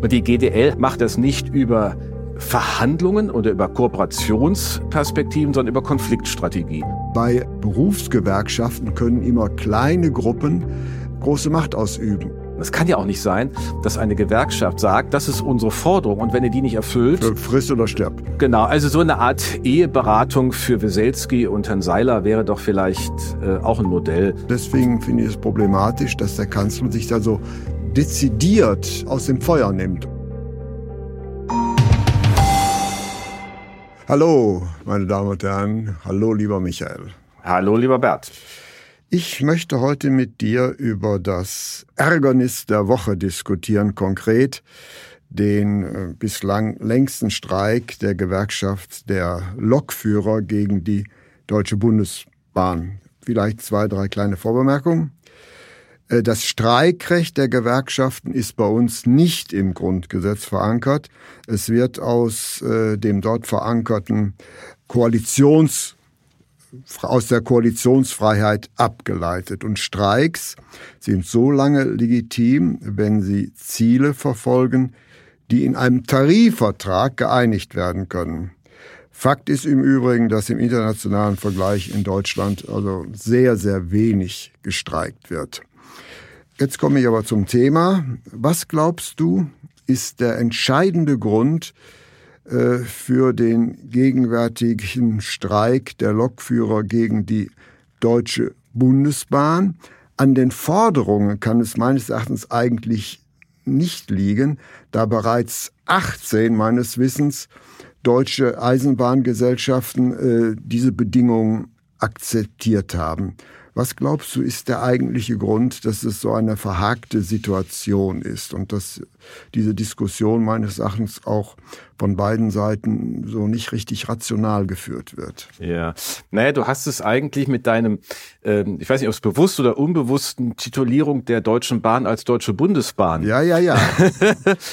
Und die GDL macht das nicht über Verhandlungen oder über Kooperationsperspektiven, sondern über Konfliktstrategie. Bei Berufsgewerkschaften können immer kleine Gruppen große Macht ausüben. Es kann ja auch nicht sein, dass eine Gewerkschaft sagt, das ist unsere Forderung und wenn ihr die nicht erfüllt. Friss oder stirb. Genau, also so eine Art Eheberatung für Weselski und Herrn Seiler wäre doch vielleicht äh, auch ein Modell. Deswegen finde ich es problematisch, dass der Kanzler sich da so dezidiert aus dem Feuer nimmt. Hallo, meine Damen und Herren. Hallo, lieber Michael. Hallo, lieber Bert. Ich möchte heute mit dir über das Ärgernis der Woche diskutieren, konkret den äh, bislang längsten Streik der Gewerkschaft der Lokführer gegen die Deutsche Bundesbahn. Vielleicht zwei, drei kleine Vorbemerkungen. Äh, das Streikrecht der Gewerkschaften ist bei uns nicht im Grundgesetz verankert. Es wird aus äh, dem dort verankerten Koalitions aus der Koalitionsfreiheit abgeleitet. Und Streiks sind so lange legitim, wenn sie Ziele verfolgen, die in einem Tarifvertrag geeinigt werden können. Fakt ist im Übrigen, dass im internationalen Vergleich in Deutschland also sehr, sehr wenig gestreikt wird. Jetzt komme ich aber zum Thema. Was glaubst du, ist der entscheidende Grund äh, für den gegenwärtigen Streik der Lokführer gegen die Deutsche Bundesbahn? An den Forderungen kann es meines Erachtens eigentlich nicht liegen, da bereits 18 meines Wissens deutsche Eisenbahngesellschaften äh, diese Bedingungen akzeptiert haben. Was glaubst du, ist der eigentliche Grund, dass es so eine verhakte Situation ist und dass diese Diskussion meines Erachtens auch von beiden Seiten so nicht richtig rational geführt wird? Ja, naja, du hast es eigentlich mit deinem, ähm, ich weiß nicht, ob es bewusst oder unbewussten Titulierung der Deutschen Bahn als Deutsche Bundesbahn. Ja, ja, ja.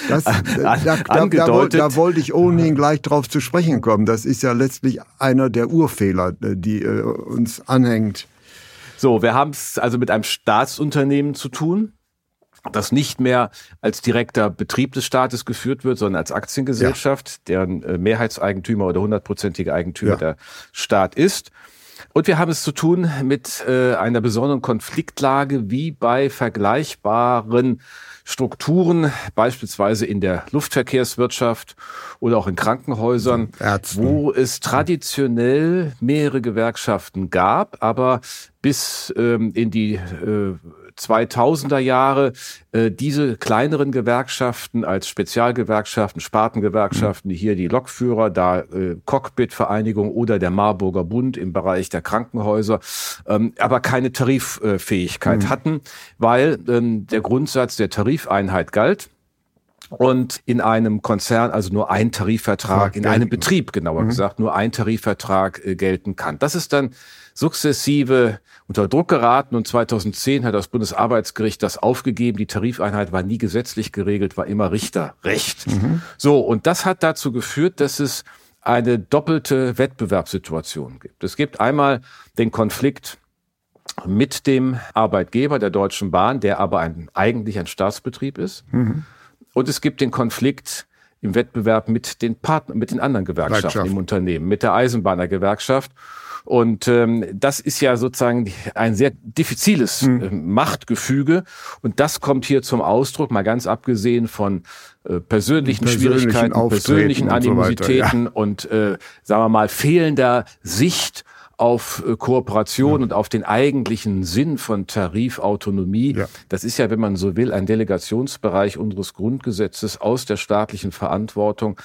Das, da, da, da, da, wollte ich ohnehin gleich drauf zu sprechen kommen. Das ist ja letztlich einer der Urfehler, die äh, uns anhängt so, wir haben es also mit einem Staatsunternehmen zu tun, das nicht mehr als direkter Betrieb des Staates geführt wird, sondern als Aktiengesellschaft, ja. deren äh, Mehrheitseigentümer oder hundertprozentige Eigentümer ja. der Staat ist. Und wir haben es zu tun mit äh, einer besonderen Konfliktlage wie bei vergleichbaren Strukturen, beispielsweise in der Luftverkehrswirtschaft oder auch in Krankenhäusern, Ärzten. wo es traditionell mehrere Gewerkschaften gab, aber bis ähm, in die äh, 2000er Jahre äh, diese kleineren Gewerkschaften als Spezialgewerkschaften, Spartengewerkschaften, mhm. hier die Lokführer, da äh, Cockpit-Vereinigung oder der Marburger Bund im Bereich der Krankenhäuser, ähm, aber keine Tariffähigkeit mhm. hatten, weil ähm, der Grundsatz der Tarifeinheit galt und in einem Konzern also nur ein Tarifvertrag, in einem Betrieb genauer mhm. gesagt, nur ein Tarifvertrag äh, gelten kann. Das ist dann sukzessive unter Druck geraten und 2010 hat das Bundesarbeitsgericht das aufgegeben. Die Tarifeinheit war nie gesetzlich geregelt, war immer Richterrecht. Mhm. So, und das hat dazu geführt, dass es eine doppelte Wettbewerbssituation gibt. Es gibt einmal den Konflikt mit dem Arbeitgeber der Deutschen Bahn, der aber ein, eigentlich ein Staatsbetrieb ist. Mhm. Und es gibt den Konflikt im Wettbewerb mit den Partnern, mit den anderen Gewerkschaften im Unternehmen, mit der Eisenbahnergewerkschaft. Und ähm, das ist ja sozusagen ein sehr diffiziles mhm. äh, Machtgefüge. Und das kommt hier zum Ausdruck, mal ganz abgesehen von äh, persönlichen, persönlichen Schwierigkeiten, persönlichen Animositäten und, so ja. und äh, sagen wir mal fehlender Sicht auf äh, Kooperation ja. und auf den eigentlichen Sinn von Tarifautonomie. Ja. Das ist ja, wenn man so will, ein Delegationsbereich unseres Grundgesetzes aus der staatlichen Verantwortung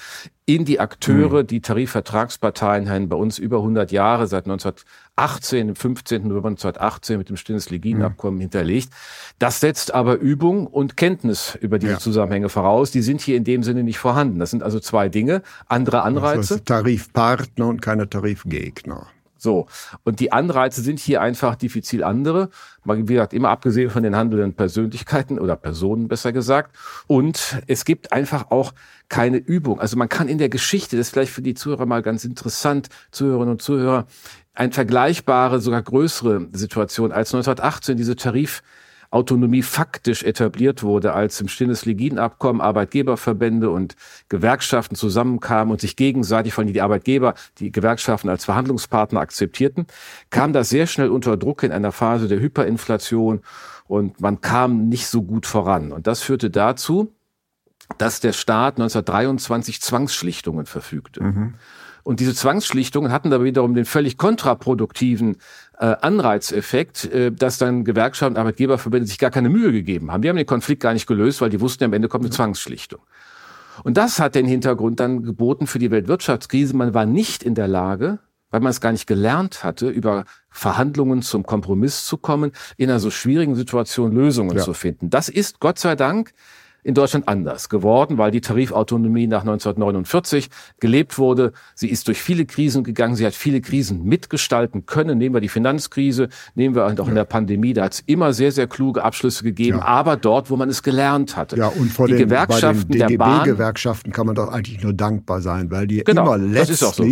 in die Akteure, mhm. die Tarifvertragsparteien haben bei uns über 100 Jahre, seit 1918, im 15. November 1918 mit dem Stinnes-Legien-Abkommen mhm. hinterlegt. Das setzt aber Übung und Kenntnis über diese ja. Zusammenhänge voraus. Die sind hier in dem Sinne nicht vorhanden. Das sind also zwei Dinge. Andere Anreize. Das heißt Tarifpartner und keine Tarifgegner. So. Und die Anreize sind hier einfach diffizil andere. Wie gesagt, immer abgesehen von den handelnden Persönlichkeiten oder Personen besser gesagt. Und es gibt einfach auch keine Übung. Also man kann in der Geschichte, das ist vielleicht für die Zuhörer mal ganz interessant, Zuhörerinnen und Zuhörer, eine vergleichbare, sogar größere Situation als 1918 diese Tarif Autonomie faktisch etabliert wurde, als im stilles Leginabkommen Arbeitgeberverbände und Gewerkschaften zusammenkamen und sich gegenseitig, von die Arbeitgeber, die Gewerkschaften als Verhandlungspartner akzeptierten, kam das sehr schnell unter Druck in einer Phase der Hyperinflation und man kam nicht so gut voran. Und das führte dazu, dass der Staat 1923 Zwangsschlichtungen verfügte. Mhm. Und diese Zwangsschlichtungen hatten da wiederum den völlig kontraproduktiven äh, Anreizeffekt, äh, dass dann Gewerkschaften und Arbeitgeberverbände sich gar keine Mühe gegeben haben. Die haben den Konflikt gar nicht gelöst, weil die wussten, am Ende kommt eine Zwangsschlichtung. Und das hat den Hintergrund dann geboten für die Weltwirtschaftskrise. Man war nicht in der Lage, weil man es gar nicht gelernt hatte, über Verhandlungen zum Kompromiss zu kommen, in einer so schwierigen Situation Lösungen ja. zu finden. Das ist Gott sei Dank in Deutschland anders geworden, weil die Tarifautonomie nach 1949 gelebt wurde. Sie ist durch viele Krisen gegangen. Sie hat viele Krisen mitgestalten können. Nehmen wir die Finanzkrise, nehmen wir auch in der Pandemie. Da hat es immer sehr, sehr kluge Abschlüsse gegeben, ja. aber dort, wo man es gelernt hatte. Ja, und vor die den, Gewerkschaften bei den DGB-Gewerkschaften kann man doch eigentlich nur dankbar sein, weil die genau, immer letztlich das, so.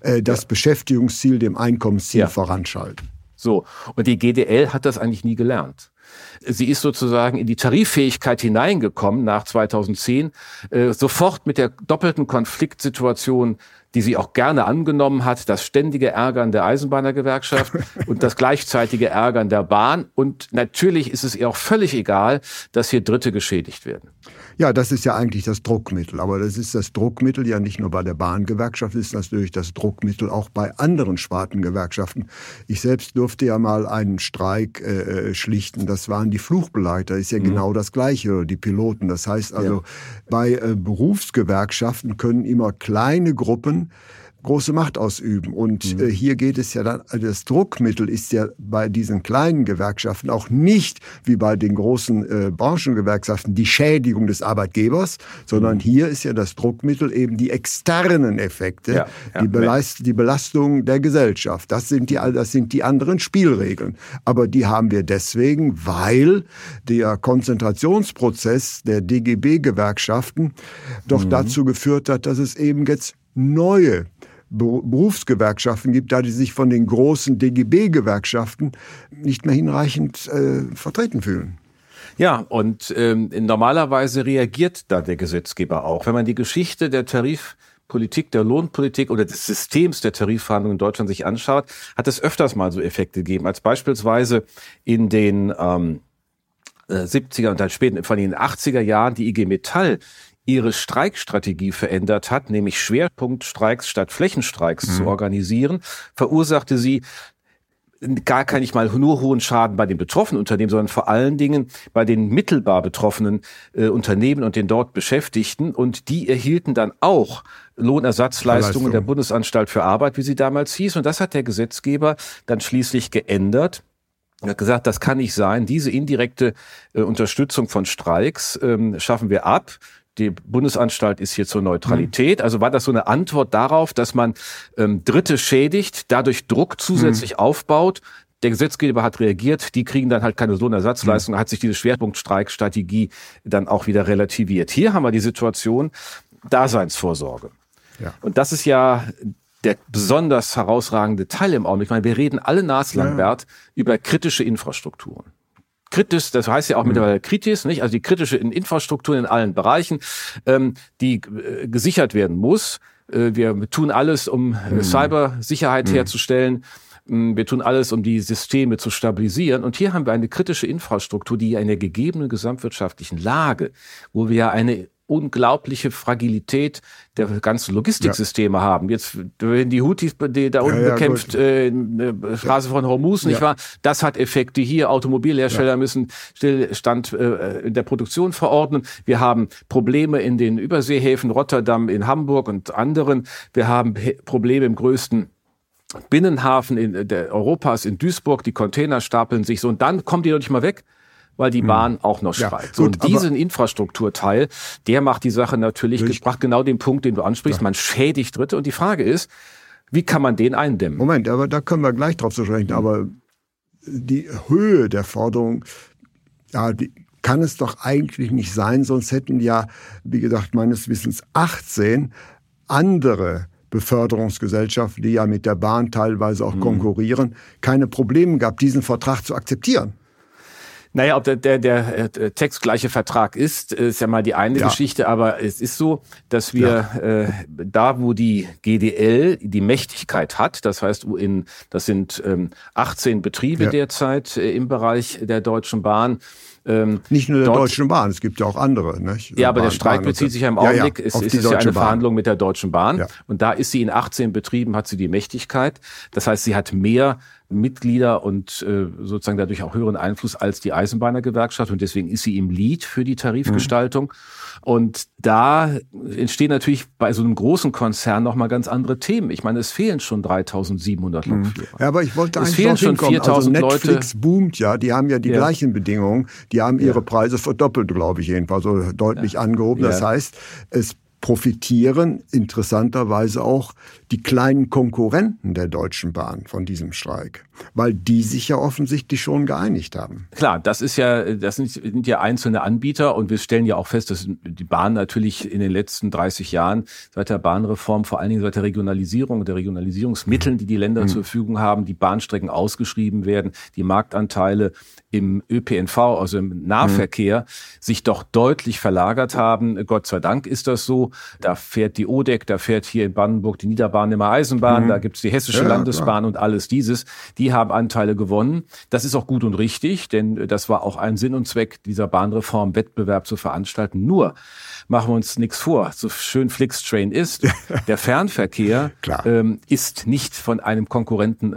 äh, das ja. Beschäftigungsziel dem Einkommensziel ja. voranschalten. So. Und die GDL hat das eigentlich nie gelernt. Sie ist sozusagen in die Tariffähigkeit hineingekommen nach 2010, äh, sofort mit der doppelten Konfliktsituation die sie auch gerne angenommen hat, das ständige Ärgern der Eisenbahnergewerkschaft und das gleichzeitige Ärgern der Bahn. Und natürlich ist es ihr auch völlig egal, dass hier Dritte geschädigt werden. Ja, das ist ja eigentlich das Druckmittel. Aber das ist das Druckmittel ja nicht nur bei der Bahngewerkschaft, ist natürlich das Druckmittel auch bei anderen Spartengewerkschaften. Ich selbst durfte ja mal einen Streik äh, äh schlichten. Das waren die Fluchbeleiter. Ist ja mhm. genau das Gleiche, die Piloten. Das heißt also, ja. bei äh, Berufsgewerkschaften können immer kleine Gruppen große Macht ausüben. Und mhm. äh, hier geht es ja dann, also das Druckmittel ist ja bei diesen kleinen Gewerkschaften auch nicht wie bei den großen äh, Branchengewerkschaften die Schädigung des Arbeitgebers, sondern mhm. hier ist ja das Druckmittel eben die externen Effekte, ja, ja, die, Belast die Belastung der Gesellschaft. Das sind die, das sind die anderen Spielregeln. Aber die haben wir deswegen, weil der Konzentrationsprozess der DGB-Gewerkschaften doch mhm. dazu geführt hat, dass es eben jetzt neue Berufsgewerkschaften gibt, da die sich von den großen DGB-Gewerkschaften nicht mehr hinreichend äh, vertreten fühlen. Ja, und ähm, normalerweise reagiert da der Gesetzgeber auch. Wenn man die Geschichte der Tarifpolitik, der Lohnpolitik oder des Systems der Tarifverhandlungen in Deutschland sich anschaut, hat es öfters mal so Effekte gegeben, als beispielsweise in den ähm, 70er äh, und dann später, in den 80er Jahren, die IG Metall ihre Streikstrategie verändert hat, nämlich Schwerpunktstreiks statt Flächenstreiks mhm. zu organisieren, verursachte sie gar kein nicht mal nur hohen Schaden bei den betroffenen Unternehmen, sondern vor allen Dingen bei den mittelbar betroffenen äh, Unternehmen und den dort Beschäftigten. Und die erhielten dann auch Lohnersatzleistungen der Bundesanstalt für Arbeit, wie sie damals hieß. Und das hat der Gesetzgeber dann schließlich geändert. Er hat gesagt, das kann nicht sein. Diese indirekte äh, Unterstützung von Streiks ähm, schaffen wir ab die Bundesanstalt ist hier zur Neutralität. Mhm. Also war das so eine Antwort darauf, dass man ähm, Dritte schädigt, dadurch Druck zusätzlich mhm. aufbaut. Der Gesetzgeber hat reagiert, die kriegen dann halt keine Lohnersatzleistung, mhm. hat sich diese Schwerpunktstreikstrategie dann auch wieder relativiert. Hier haben wir die Situation Daseinsvorsorge. Ja. Und das ist ja der besonders herausragende Teil im Augenblick. Ich meine, wir reden alle naslangbert ja. über kritische Infrastrukturen kritisch, das heißt ja auch mhm. mittlerweile kritisch, nicht? Also die kritische Infrastruktur in allen Bereichen, ähm, die äh, gesichert werden muss. Äh, wir tun alles, um äh, mhm. Cybersicherheit mhm. herzustellen. Mm, wir tun alles, um die Systeme zu stabilisieren. Und hier haben wir eine kritische Infrastruktur, die in der gegebenen gesamtwirtschaftlichen Lage, wo wir ja eine unglaubliche Fragilität der ganzen Logistiksysteme ja. haben. Jetzt, wenn die Houthis die da unten ja, ja, bekämpft, äh, Straße von Hormuz, nicht wahr? Das hat Effekte hier. Automobilhersteller müssen Stillstand äh, in der Produktion verordnen. Wir haben Probleme in den Überseehäfen Rotterdam, in Hamburg und anderen. Wir haben Probleme im größten Binnenhafen in der Europas in Duisburg, die Container stapeln sich so und dann kommt die doch nicht mal weg weil die hm. Bahn auch noch schreit. Ja, so, und diesen Infrastrukturteil, der macht die Sache natürlich, gebracht genau den Punkt, den du ansprichst, ja. man schädigt Dritte. Und die Frage ist, wie kann man den eindämmen? Moment, aber da können wir gleich drauf zu sprechen. Mhm. Aber die Höhe der Forderung, ja, die kann es doch eigentlich nicht sein, sonst hätten ja, wie gesagt, meines Wissens 18 andere Beförderungsgesellschaften, die ja mit der Bahn teilweise auch mhm. konkurrieren, keine Probleme gehabt, diesen Vertrag zu akzeptieren. Naja, ob der, der, der äh, textgleiche Vertrag ist, ist ja mal die eine ja. Geschichte, aber es ist so, dass wir ja. äh, da, wo die GDL die Mächtigkeit hat, das heißt, in, das sind ähm, 18 Betriebe ja. derzeit äh, im Bereich der Deutschen Bahn, ähm, nicht nur der dort, Deutschen Bahn, es gibt ja auch andere. Nicht? Ja, aber Bahn, der Streik bezieht sich ja im Augenblick, ja, ja, es, ist ja eine Bahn. Verhandlung mit der Deutschen Bahn. Ja. Und da ist sie in 18 Betrieben, hat sie die Mächtigkeit. Das heißt, sie hat mehr Mitglieder und äh, sozusagen dadurch auch höheren Einfluss als die Eisenbahnergewerkschaft und deswegen ist sie im Lead für die Tarifgestaltung. Mhm. Und da entstehen natürlich bei so einem großen Konzern nochmal ganz andere Themen. Ich meine, es fehlen schon 3700 mhm. Lokführer. Ja, aber ich wollte eigentlich es fehlen schon 4000 also Netflix Leute. boomt ja, die haben ja die ja. gleichen Bedingungen. Die haben ihre. Preise verdoppelt, glaube ich jedenfalls, so deutlich angehoben. Das heißt, es profitieren interessanterweise auch die kleinen Konkurrenten der Deutschen Bahn von diesem Streik, weil die sich ja offensichtlich schon geeinigt haben. Klar, das ist ja, das sind, ja einzelne Anbieter und wir stellen ja auch fest, dass die Bahn natürlich in den letzten 30 Jahren seit der Bahnreform, vor allen Dingen seit der Regionalisierung, der Regionalisierungsmitteln, die die Länder mhm. zur Verfügung haben, die Bahnstrecken ausgeschrieben werden, die Marktanteile im ÖPNV, also im Nahverkehr, mhm. sich doch deutlich verlagert haben. Gott sei Dank ist das so. Da fährt die ODEC, da fährt hier in Brandenburg die Niederbarnehmer Eisenbahn, mhm. da gibt's die Hessische ja, Landesbahn klar. und alles dieses. Die haben Anteile gewonnen. Das ist auch gut und richtig, denn das war auch ein Sinn und Zweck dieser Bahnreform, Wettbewerb zu veranstalten. Nur machen wir uns nichts vor. So schön Flixtrain ist, der Fernverkehr ähm, ist nicht von einem Konkurrenten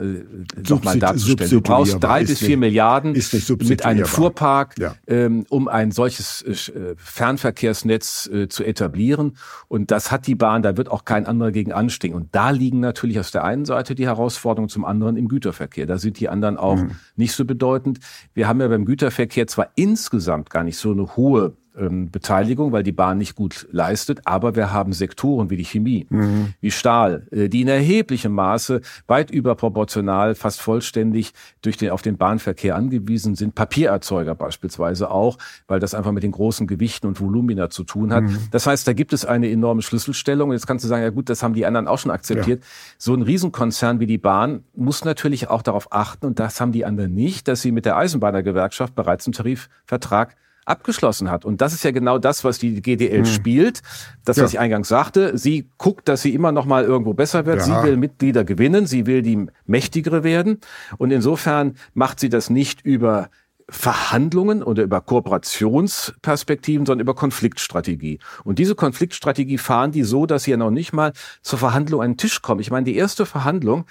äh, nochmal darzustellen. Du brauchst drei bis vier Milliarden mit einem Fuhrpark, ja. ähm, um ein solches äh, Fernverkehrsnetz äh, zu etablieren. Und das hat die Bahn, da wird auch kein anderer gegen anstehen. Und da liegen natürlich aus der einen Seite die Herausforderungen, zum anderen im Güterverkehr. Da sind die anderen auch mhm. nicht so bedeutend. Wir haben ja beim Güterverkehr zwar insgesamt gar nicht so eine hohe ähm, Beteiligung, weil die Bahn nicht gut leistet. Aber wir haben Sektoren wie die Chemie, mhm. wie Stahl, äh, die in erheblichem Maße weit überproportional, fast vollständig durch den, auf den Bahnverkehr angewiesen sind. Papiererzeuger beispielsweise auch, weil das einfach mit den großen Gewichten und Volumina zu tun hat. Mhm. Das heißt, da gibt es eine enorme Schlüsselstellung. Jetzt kannst du sagen, ja gut, das haben die anderen auch schon akzeptiert. Ja. So ein Riesenkonzern wie die Bahn muss natürlich auch darauf achten, und das haben die anderen nicht, dass sie mit der Eisenbahnergewerkschaft bereits einen Tarifvertrag abgeschlossen hat. Und das ist ja genau das, was die GDL hm. spielt. Das, was ja. ich eingangs sagte. Sie guckt, dass sie immer noch mal irgendwo besser wird. Ja. Sie will Mitglieder gewinnen. Sie will die mächtigere werden. Und insofern macht sie das nicht über Verhandlungen oder über Kooperationsperspektiven, sondern über Konfliktstrategie. Und diese Konfliktstrategie fahren die so, dass sie ja noch nicht mal zur Verhandlung an den Tisch kommen. Ich meine, die erste Verhandlung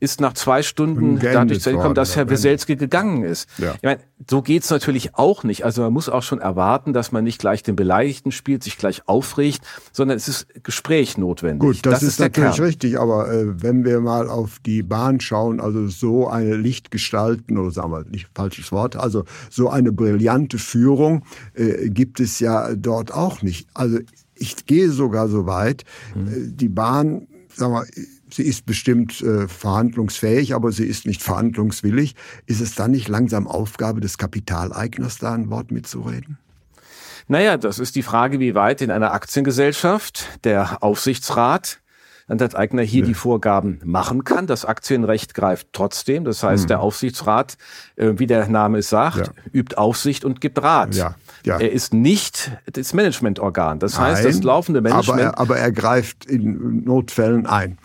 ist nach zwei Stunden dadurch zu kommen, dass Herr Weselski gegangen ist. Ja. Ich meine, so geht's natürlich auch nicht. Also man muss auch schon erwarten, dass man nicht gleich den Beleidigten spielt, sich gleich aufregt, sondern es ist Gespräch notwendig. Gut, das, das ist, ist natürlich richtig, aber äh, wenn wir mal auf die Bahn schauen, also so eine Lichtgestalten, oder sagen wir nicht falsches Wort, also so eine brillante Führung äh, gibt es ja dort auch nicht. Also ich gehe sogar so weit, mhm. äh, die Bahn, sagen wir, sie ist bestimmt äh, verhandlungsfähig, aber sie ist nicht verhandlungswillig. Ist es dann nicht langsam Aufgabe des Kapitaleigners, da ein Wort mitzureden? Naja, das ist die Frage, wie weit in einer Aktiengesellschaft der Aufsichtsrat Eigner hier ja. die Vorgaben machen kann. Das Aktienrecht greift trotzdem. Das heißt, mhm. der Aufsichtsrat, äh, wie der Name es sagt, ja. übt Aufsicht und gibt Rat. Ja. Ja. Er ist nicht das Managementorgan. Das heißt, Nein, das laufende Management. Aber er, aber er greift in Notfällen ein.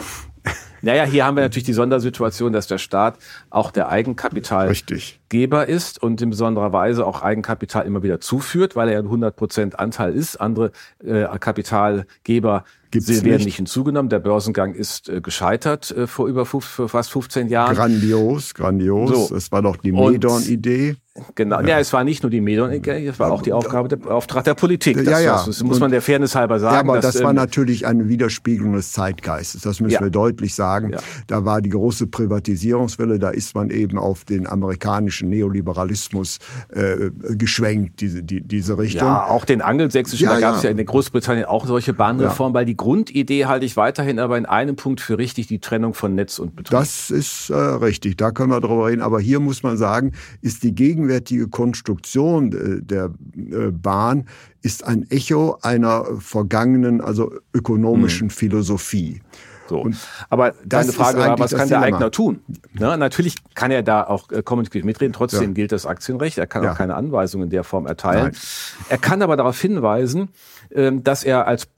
Naja, hier haben wir natürlich die Sondersituation, dass der Staat auch der Eigenkapitalgeber ist und in besonderer Weise auch Eigenkapital immer wieder zuführt, weil er ein 100 Prozent Anteil ist. Andere äh, Kapitalgeber Gibt's Sie werden nicht. nicht hinzugenommen. Der Börsengang ist äh, gescheitert äh, vor über für fast 15 Jahren. Grandios, grandios. So. Es war doch die Medon-Idee. Genau, ja. ja. es war nicht nur die Medon, es war auch die Aufgabe, der Auftrag der Politik. Das, ja, ja. das muss man der Fairness halber sagen. Ja, aber dass, das war ähm, natürlich eine Widerspiegelung des Zeitgeistes. Das müssen ja. wir deutlich sagen. Ja. Da war die große Privatisierungswelle, da ist man eben auf den amerikanischen Neoliberalismus äh, geschwenkt, diese, die, diese Richtung. Ja, auch den angelsächsischen, da gab es ja in Großbritannien auch solche Bahnreformen, weil die Grundidee halte ich weiterhin aber in einem Punkt für richtig, die Trennung von Netz und Betrieb. Das ist äh, richtig, da können wir drüber reden. Aber hier muss man sagen, ist die Gegen gegenwärtige Konstruktion äh, der äh, Bahn ist ein Echo einer vergangenen, also ökonomischen mhm. Philosophie. So. Aber deine Frage war, was kann der Eigner tun? Ne, natürlich kann er da auch äh, kommunikativ mitreden, trotzdem ja. gilt das Aktienrecht. Er kann ja. auch keine Anweisungen in der Form erteilen. Nein. Er kann aber darauf hinweisen, ähm, dass er als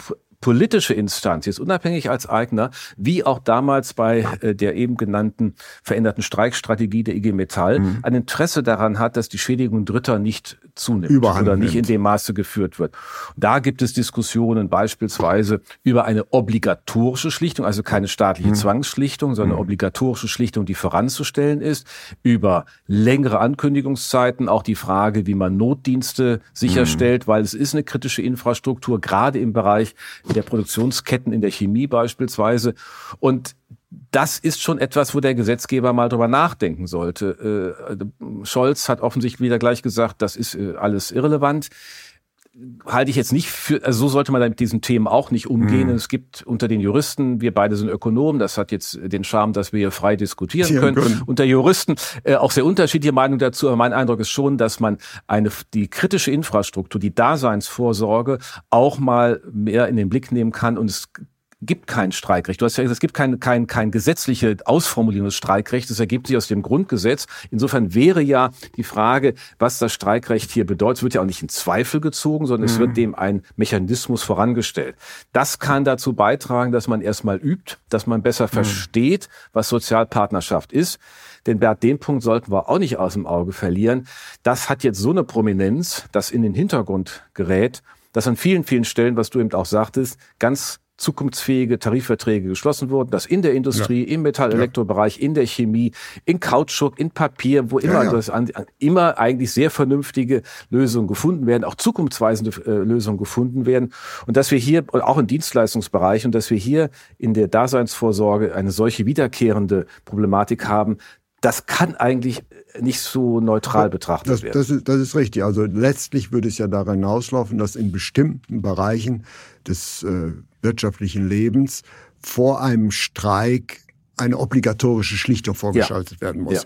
politische Instanz, jetzt unabhängig als Eigner, wie auch damals bei äh, der eben genannten veränderten Streikstrategie der IG Metall, mhm. ein Interesse daran hat, dass die Schädigung Dritter nicht zunimmt Überhand oder nicht nimmt. in dem Maße geführt wird. Da gibt es Diskussionen beispielsweise über eine obligatorische Schlichtung, also keine staatliche mhm. Zwangsschlichtung, sondern mhm. obligatorische Schlichtung, die voranzustellen ist, über längere Ankündigungszeiten, auch die Frage, wie man Notdienste sicherstellt, mhm. weil es ist eine kritische Infrastruktur, gerade im Bereich der Produktionsketten in der Chemie beispielsweise. Und das ist schon etwas, wo der Gesetzgeber mal drüber nachdenken sollte. Äh, Scholz hat offensichtlich wieder gleich gesagt, das ist äh, alles irrelevant halte ich jetzt nicht für, also so sollte man mit diesen Themen auch nicht umgehen. Mhm. Es gibt unter den Juristen, wir beide sind Ökonomen, das hat jetzt den Charme, dass wir hier frei diskutieren können. können. Unter Juristen äh, auch sehr unterschiedliche Meinungen dazu, aber mein Eindruck ist schon, dass man eine, die kritische Infrastruktur, die Daseinsvorsorge auch mal mehr in den Blick nehmen kann und es gibt kein Streikrecht. Du hast ja gesagt, es gibt kein, kein, kein gesetzliche Ausformulierung des Streikrechts. Das ergibt sich aus dem Grundgesetz. Insofern wäre ja die Frage, was das Streikrecht hier bedeutet, wird ja auch nicht in Zweifel gezogen, sondern mhm. es wird mhm. dem ein Mechanismus vorangestellt. Das kann dazu beitragen, dass man erstmal übt, dass man besser mhm. versteht, was Sozialpartnerschaft ist. Denn Bert, den Punkt sollten wir auch nicht aus dem Auge verlieren. Das hat jetzt so eine Prominenz, dass in den Hintergrund gerät, dass an vielen, vielen Stellen, was du eben auch sagtest, ganz zukunftsfähige Tarifverträge geschlossen wurden, dass in der Industrie, ja. im Metall-Elektrobereich, in der Chemie, in Kautschuk, in Papier, wo immer, ja, ja. Das an, immer eigentlich sehr vernünftige Lösungen gefunden werden, auch zukunftsweisende äh, Lösungen gefunden werden und dass wir hier, auch im Dienstleistungsbereich, und dass wir hier in der Daseinsvorsorge eine solche wiederkehrende Problematik haben, das kann eigentlich nicht so neutral betrachtet das, werden. Das ist, das ist richtig. Also letztlich würde es ja daran hinauslaufen, dass in bestimmten Bereichen des äh, wirtschaftlichen Lebens vor einem Streik eine obligatorische Schlichtung vorgeschaltet ja. werden muss. Ja.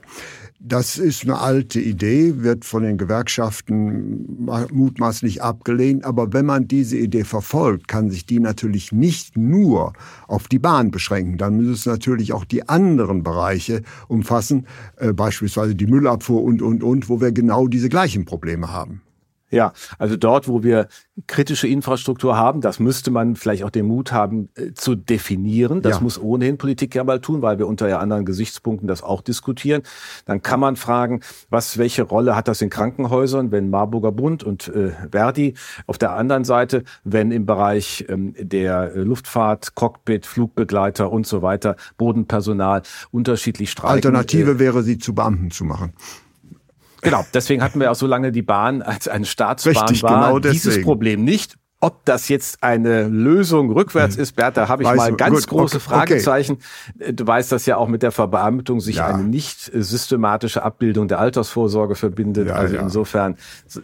Das ist eine alte Idee, wird von den Gewerkschaften mutmaßlich abgelehnt. Aber wenn man diese Idee verfolgt, kann sich die natürlich nicht nur auf die Bahn beschränken. Dann müssen es natürlich auch die anderen Bereiche umfassen, äh, beispielsweise die Müllabfuhr und, und, und, wo wir genau diese gleichen Probleme haben. Ja, also dort, wo wir kritische Infrastruktur haben, das müsste man vielleicht auch den Mut haben äh, zu definieren. Das ja. muss ohnehin Politik ja mal tun, weil wir unter ja anderen Gesichtspunkten das auch diskutieren. Dann kann man fragen, was, welche Rolle hat das in Krankenhäusern, wenn Marburger Bund und äh, Verdi auf der anderen Seite, wenn im Bereich ähm, der Luftfahrt, Cockpit, Flugbegleiter und so weiter, Bodenpersonal unterschiedlich streiken. Alternative äh, wäre, sie zu Beamten zu machen. Genau, deswegen hatten wir auch so lange die Bahn als eine Staatsbahn Richtig, war. Genau Dieses Problem nicht. Ob das jetzt eine Lösung rückwärts ist, Bert, da habe ich Weiß, mal ganz gut, große okay, Fragezeichen. Okay. Du weißt, dass ja auch mit der Verbeamtung sich ja. eine nicht systematische Abbildung der Altersvorsorge verbindet. Ja, also ja. insofern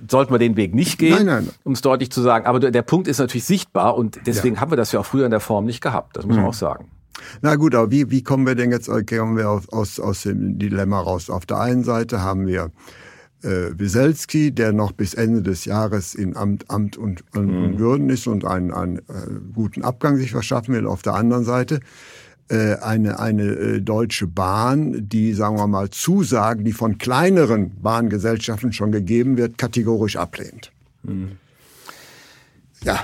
sollten wir den Weg nicht gehen, um es deutlich zu sagen. Aber der Punkt ist natürlich sichtbar und deswegen haben wir das ja auch früher in der Form nicht gehabt. Das muss man mhm. auch sagen. Na gut, aber wie, wie kommen wir denn jetzt kommen wir aus, aus, aus dem Dilemma raus? Auf der einen Seite haben wir äh, Wieselski, der noch bis Ende des Jahres in Amt, Amt und, und mhm. Würden ist und einen, einen äh, guten Abgang sich verschaffen will. Auf der anderen Seite äh, eine, eine äh, deutsche Bahn, die, sagen wir mal, Zusagen, die von kleineren Bahngesellschaften schon gegeben wird, kategorisch ablehnt. Mhm. Ja.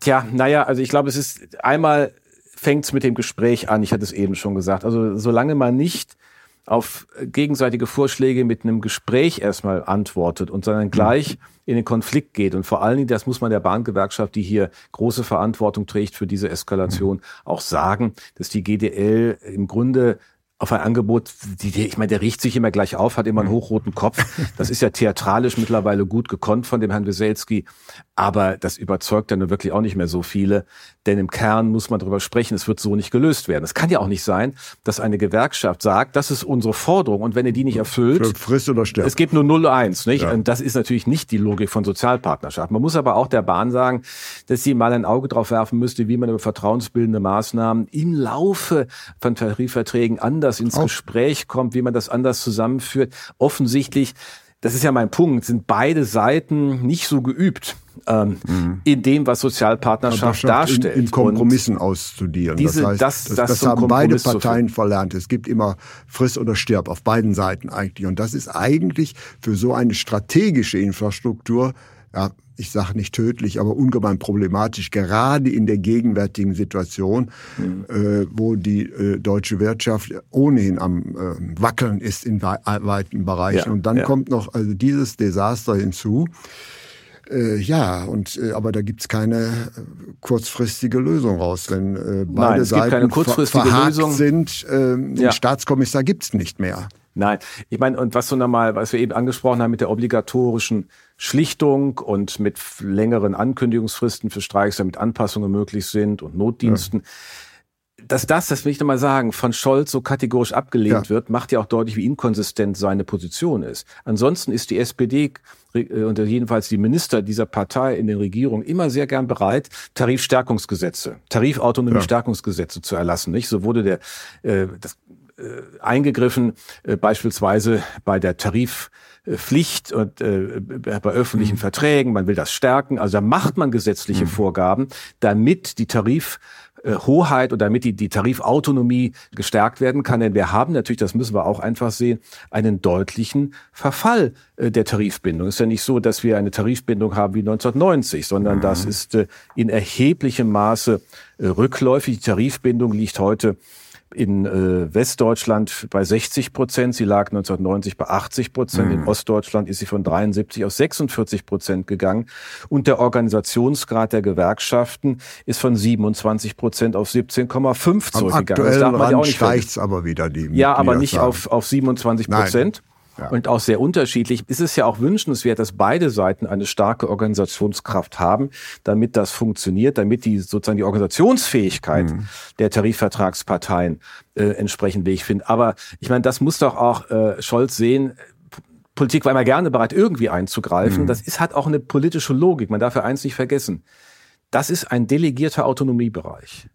Tja, naja, also ich glaube, es ist einmal fängt es mit dem Gespräch an. Ich hatte es eben schon gesagt. Also solange man nicht auf gegenseitige Vorschläge mit einem Gespräch erstmal antwortet und sondern gleich in den Konflikt geht. Und vor allen Dingen, das muss man der Bahngewerkschaft, die hier große Verantwortung trägt für diese Eskalation, auch sagen, dass die GDL im Grunde auf ein Angebot, die, die, ich meine, der riecht sich immer gleich auf, hat immer einen hochroten Kopf. Das ist ja theatralisch mittlerweile gut gekonnt von dem Herrn Weselski, aber das überzeugt dann wirklich auch nicht mehr so viele, denn im Kern muss man darüber sprechen, es wird so nicht gelöst werden. Es kann ja auch nicht sein, dass eine Gewerkschaft sagt, das ist unsere Forderung und wenn ihr die nicht erfüllt, frisst oder stirbt. Es gibt nur 0-1, nicht? Ja. Und das ist natürlich nicht die Logik von Sozialpartnerschaft. Man muss aber auch der Bahn sagen, dass sie mal ein Auge drauf werfen müsste, wie man über vertrauensbildende Maßnahmen im Laufe von Tarifverträgen anders ins auch. Gespräch kommt, wie man das anders zusammenführt. Offensichtlich das ist ja mein Punkt, sind beide Seiten nicht so geübt ähm, mhm. in dem, was Sozialpartnerschaft darstellt. In, in Kompromissen Und auszudieren. Diese, das heißt, das, das, das, haben beide Parteien verlernt. Es gibt immer Friss oder Stirb auf beiden Seiten eigentlich. Und das ist eigentlich für so eine strategische Infrastruktur ja, ich sage nicht tödlich, aber ungemein problematisch, gerade in der gegenwärtigen Situation, mhm. äh, wo die äh, deutsche Wirtschaft ohnehin am äh, Wackeln ist in wei weiten Bereichen. Ja, und dann ja. kommt noch also dieses Desaster hinzu. Äh, ja, und äh, aber da gibt's keine äh, kurzfristige Lösung raus, wenn äh, beide Nein, Seiten ver verhakt Lösung. sind. Äh, ja. Staatskommissar gibt's nicht mehr. Nein, ich meine, und was so normal, was wir eben angesprochen haben mit der obligatorischen Schlichtung und mit längeren Ankündigungsfristen für Streiks, damit Anpassungen möglich sind und Notdiensten. Ja. Dass das, das will ich nochmal sagen, von Scholz so kategorisch abgelehnt ja. wird, macht ja auch deutlich, wie inkonsistent seine Position ist. Ansonsten ist die SPD äh, und jedenfalls die Minister dieser Partei in den Regierungen immer sehr gern bereit, Tarifstärkungsgesetze, Tarifautonomie-Stärkungsgesetze ja. zu erlassen. Nicht? So wurde der äh, das äh, eingegriffen, äh, beispielsweise bei der Tarifpflicht und äh, bei öffentlichen mhm. Verträgen. Man will das stärken. Also da macht man gesetzliche mhm. Vorgaben, damit die Tarifhoheit oder damit die, die Tarifautonomie gestärkt werden kann. Denn wir haben natürlich, das müssen wir auch einfach sehen, einen deutlichen Verfall der Tarifbindung. Es ist ja nicht so, dass wir eine Tarifbindung haben wie 1990, sondern mhm. das ist in erheblichem Maße rückläufig. Die Tarifbindung liegt heute in äh, Westdeutschland bei 60 Prozent. Sie lag 1990 bei 80 Prozent. Mhm. In Ostdeutschland ist sie von 73 auf 46 Prozent gegangen. Und der Organisationsgrad der Gewerkschaften ist von 27 Prozent auf 17,5 zurückgegangen. Das darf man ja auch nicht steigt aber wieder. Die ja, aber nicht auf, auf 27 Prozent. Ja. Und auch sehr unterschiedlich. Ist es ja auch wünschenswert, dass beide Seiten eine starke Organisationskraft haben, damit das funktioniert, damit die sozusagen die Organisationsfähigkeit mhm. der Tarifvertragsparteien äh, entsprechend wie ich finde. Aber ich meine, das muss doch auch äh, Scholz sehen. Politik war immer gerne bereit, irgendwie einzugreifen. Mhm. Das ist, hat auch eine politische Logik. Man darf ja eins nicht vergessen. Das ist ein delegierter Autonomiebereich.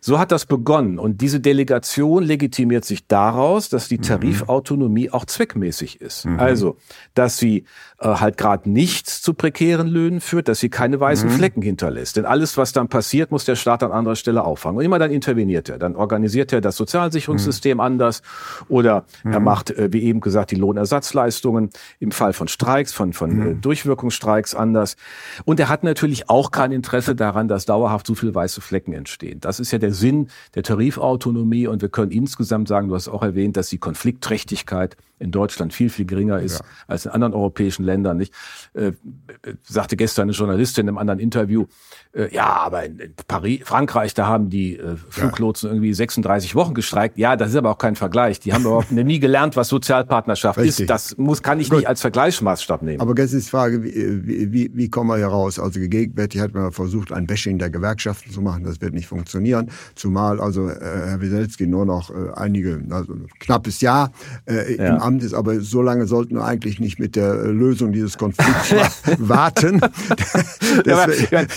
So hat das begonnen. Und diese Delegation legitimiert sich daraus, dass die mhm. Tarifautonomie auch zweckmäßig ist. Mhm. Also, dass sie äh, halt gerade nichts zu prekären Löhnen führt, dass sie keine weißen mhm. Flecken hinterlässt. Denn alles, was dann passiert, muss der Staat an anderer Stelle auffangen. Und immer dann interveniert er. Dann organisiert er das Sozialsicherungssystem mhm. anders oder er mhm. macht, äh, wie eben gesagt, die Lohnersatzleistungen im Fall von Streiks, von, von äh, mhm. Durchwirkungsstreiks anders. Und er hat natürlich auch kein Interesse daran, dass dauerhaft so viele weiße Flecken entstehen. Das ist ja der Sinn der Tarifautonomie und wir können insgesamt sagen, du hast auch erwähnt, dass die Konfliktträchtigkeit in Deutschland viel, viel geringer ist ja. als in anderen europäischen Ländern. Nicht? Äh, sagte gestern eine Journalistin in einem anderen Interview, äh, ja, aber in, in Paris, Frankreich, da haben die äh, Fluglotsen ja. irgendwie 36 Wochen gestreikt. Ja, das ist aber auch kein Vergleich. Die haben überhaupt nie gelernt, was Sozialpartnerschaft Richtig. ist. Das muss, kann ich Gut. nicht als Vergleichsmaßstab nehmen. Aber jetzt ist die Frage, wie, wie, wie kommen wir hier raus? Also gegenwärtig hat man versucht, ein Bashing der Gewerkschaften zu machen. Das wird nicht funktionieren. Zumal also äh, Herr Wieselski nur noch äh, einige, also ein knappes Jahr äh, ja. im Amt ist. Aber so lange sollten wir eigentlich nicht mit der Lösung dieses Konflikts warten. aber,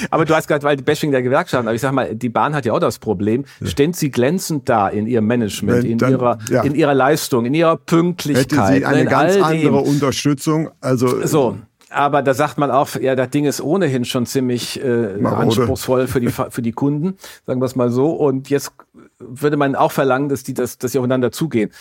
aber du hast gerade, weil die Bashing der Gewerkschaften, aber ich sag mal, die Bahn hat ja auch das Problem, ja. stehen sie glänzend da in ihrem Management, Wenn, in dann, ihrer, ja. in ihrer Leistung, in ihrer Pünktlichkeit. Hätte sie eine ganz andere Unterstützung, also. So. Aber da sagt man auch, ja, das Ding ist ohnehin schon ziemlich äh, anspruchsvoll für die für die Kunden, sagen wir es mal so. Und jetzt würde man auch verlangen, dass die das, dass sie aufeinander zugehen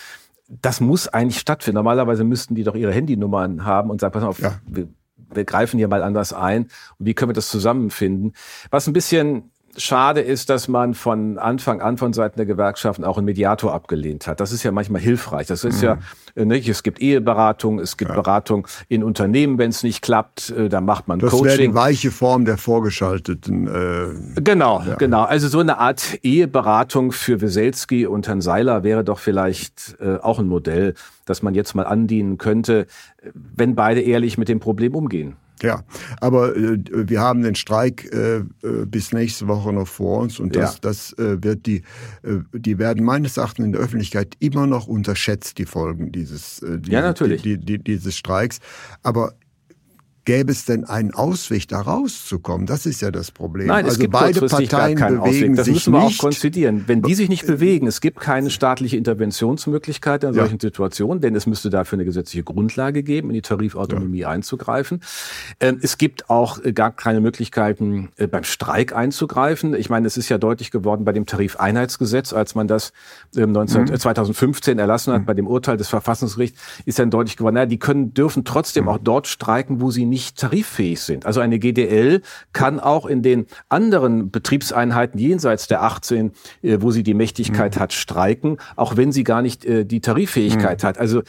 das muss eigentlich stattfinden. Normalerweise müssten die doch ihre Handynummern haben und sagen, pass auf, ja. wir, wir greifen hier mal anders ein und wie können wir das zusammenfinden. Was ein bisschen schade ist, dass man von Anfang an von Seiten der Gewerkschaften auch einen Mediator abgelehnt hat. Das ist ja manchmal hilfreich. Das ist mhm. ja äh, nicht, es gibt Eheberatung, es gibt ja. Beratung in Unternehmen, wenn es nicht klappt, äh, da macht man das Coaching. Das wäre die weiche Form der vorgeschalteten. Äh, genau, ja. genau. Also so eine Art Eheberatung für Weselski und Herrn Seiler wäre doch vielleicht äh, auch ein Modell, das man jetzt mal andienen könnte, wenn beide ehrlich mit dem Problem umgehen. Ja, aber äh, wir haben den Streik äh, äh, bis nächste Woche noch vor uns und das, ja. das äh, wird die, äh, die werden meines Erachtens in der Öffentlichkeit immer noch unterschätzt, die Folgen dieses, äh, die, ja, natürlich. Die, die, dieses Streiks. Aber Gäbe es denn einen Ausweg, da rauszukommen? Das ist ja das Problem. Nein, es also gibt beide Parteien gar bewegen Ausweg. Das sich müssen wir nicht. auch konzidieren. Wenn die sich nicht bewegen, es gibt keine staatliche Interventionsmöglichkeit in solchen ja. Situationen, denn es müsste dafür eine gesetzliche Grundlage geben, in die Tarifautonomie ja. einzugreifen. Ähm, es gibt auch äh, gar keine Möglichkeiten, äh, beim Streik einzugreifen. Ich meine, es ist ja deutlich geworden bei dem Tarifeinheitsgesetz, als man das 19, mhm. 2015 erlassen hat, mhm. bei dem Urteil des Verfassungsgerichts, ist dann deutlich geworden, naja, die können, dürfen trotzdem mhm. auch dort streiken, wo sie nicht tariffähig sind. Also eine GDL kann auch in den anderen Betriebseinheiten jenseits der 18, äh, wo sie die Mächtigkeit mhm. hat, streiken, auch wenn sie gar nicht äh, die Tariffähigkeit mhm. hat. Also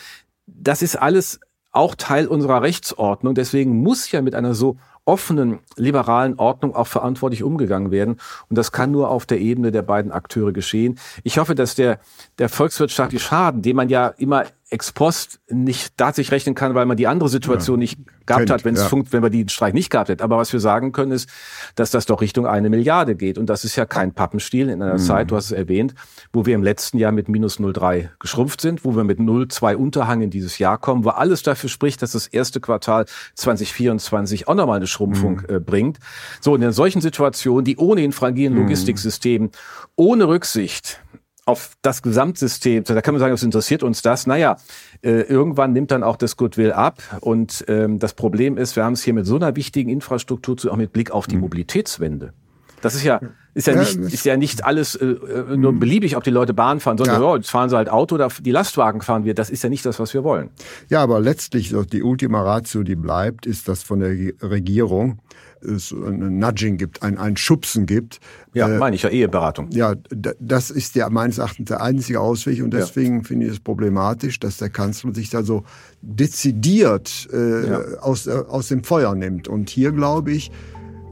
das ist alles auch Teil unserer Rechtsordnung. Deswegen muss ja mit einer so offenen, liberalen Ordnung auch verantwortlich umgegangen werden. Und das kann nur auf der Ebene der beiden Akteure geschehen. Ich hoffe, dass der, der volkswirtschaftliche Schaden, den man ja immer ex post nicht tatsächlich rechnen kann, weil man die andere Situation ja. nicht gehabt Kennt, hat, wenn es ja. funkt, wenn man den Streik nicht gehabt hätte. Aber was wir sagen können, ist, dass das doch Richtung eine Milliarde geht. Und das ist ja kein Pappenstiel in einer mhm. Zeit, du hast es erwähnt, wo wir im letzten Jahr mit minus 0,3 geschrumpft sind, wo wir mit 0,2 Unterhang in dieses Jahr kommen, wo alles dafür spricht, dass das erste Quartal 2024 auch nochmal eine Schrumpfung mhm. äh, bringt. So, in solchen Situationen, die ohnehin fragilen mhm. Logistiksystemen, ohne Rücksicht auf das Gesamtsystem, da kann man sagen, was interessiert uns das? Naja, äh, irgendwann nimmt dann auch das Goodwill ab. Und ähm, das Problem ist, wir haben es hier mit so einer wichtigen Infrastruktur zu, auch mit Blick auf die mhm. Mobilitätswende. Das ist ja, ist ja, nicht, ist ja nicht alles äh, äh nur mhm. beliebig, ob die Leute Bahn fahren, sondern ja. oh, jetzt fahren sie halt Auto, da, die Lastwagen fahren wir. Das ist ja nicht das, was wir wollen. Ja, aber letztlich die Ultima Ratio, die bleibt, ist, dass von der Regierung es ein Nudging gibt, ein, ein Schubsen gibt. Ja, äh, meine ich ja, Eheberatung. Ja, das ist ja meines Erachtens der einzige Ausweg und deswegen ja. finde ich es problematisch, dass der Kanzler sich da so dezidiert äh, ja. aus, äh, aus dem Feuer nimmt. Und hier glaube ich,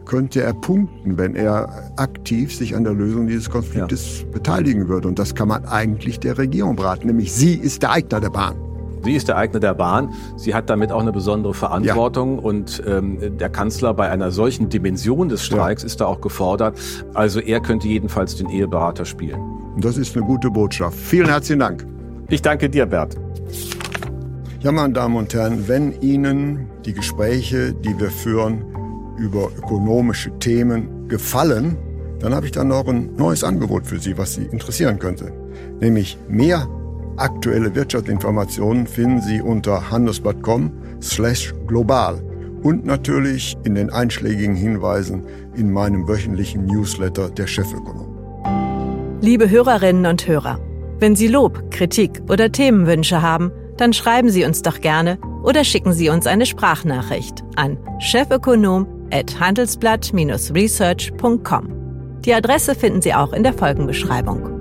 könnte er punkten, wenn er aktiv sich an der Lösung dieses Konfliktes ja. beteiligen würde. Und das kann man eigentlich der Regierung beraten, nämlich sie ist der Eigner der Bahn. Sie ist der Eigner der Bahn. Sie hat damit auch eine besondere Verantwortung. Ja. Und ähm, der Kanzler bei einer solchen Dimension des Streiks ja. ist da auch gefordert. Also er könnte jedenfalls den Eheberater spielen. Das ist eine gute Botschaft. Vielen herzlichen Dank. Ich danke dir, Bert. Ja, meine Damen und Herren, wenn Ihnen die Gespräche, die wir führen über ökonomische Themen, gefallen, dann habe ich da noch ein neues Angebot für Sie, was Sie interessieren könnte. Nämlich mehr Aktuelle Wirtschaftsinformationen finden Sie unter handelsblatt.com slash global und natürlich in den einschlägigen Hinweisen in meinem wöchentlichen Newsletter der Chefökonom. Liebe Hörerinnen und Hörer, wenn Sie Lob, Kritik oder Themenwünsche haben, dann schreiben Sie uns doch gerne oder schicken Sie uns eine Sprachnachricht an chefökonom@handelsblatt-research.com. Die Adresse finden Sie auch in der Folgenbeschreibung.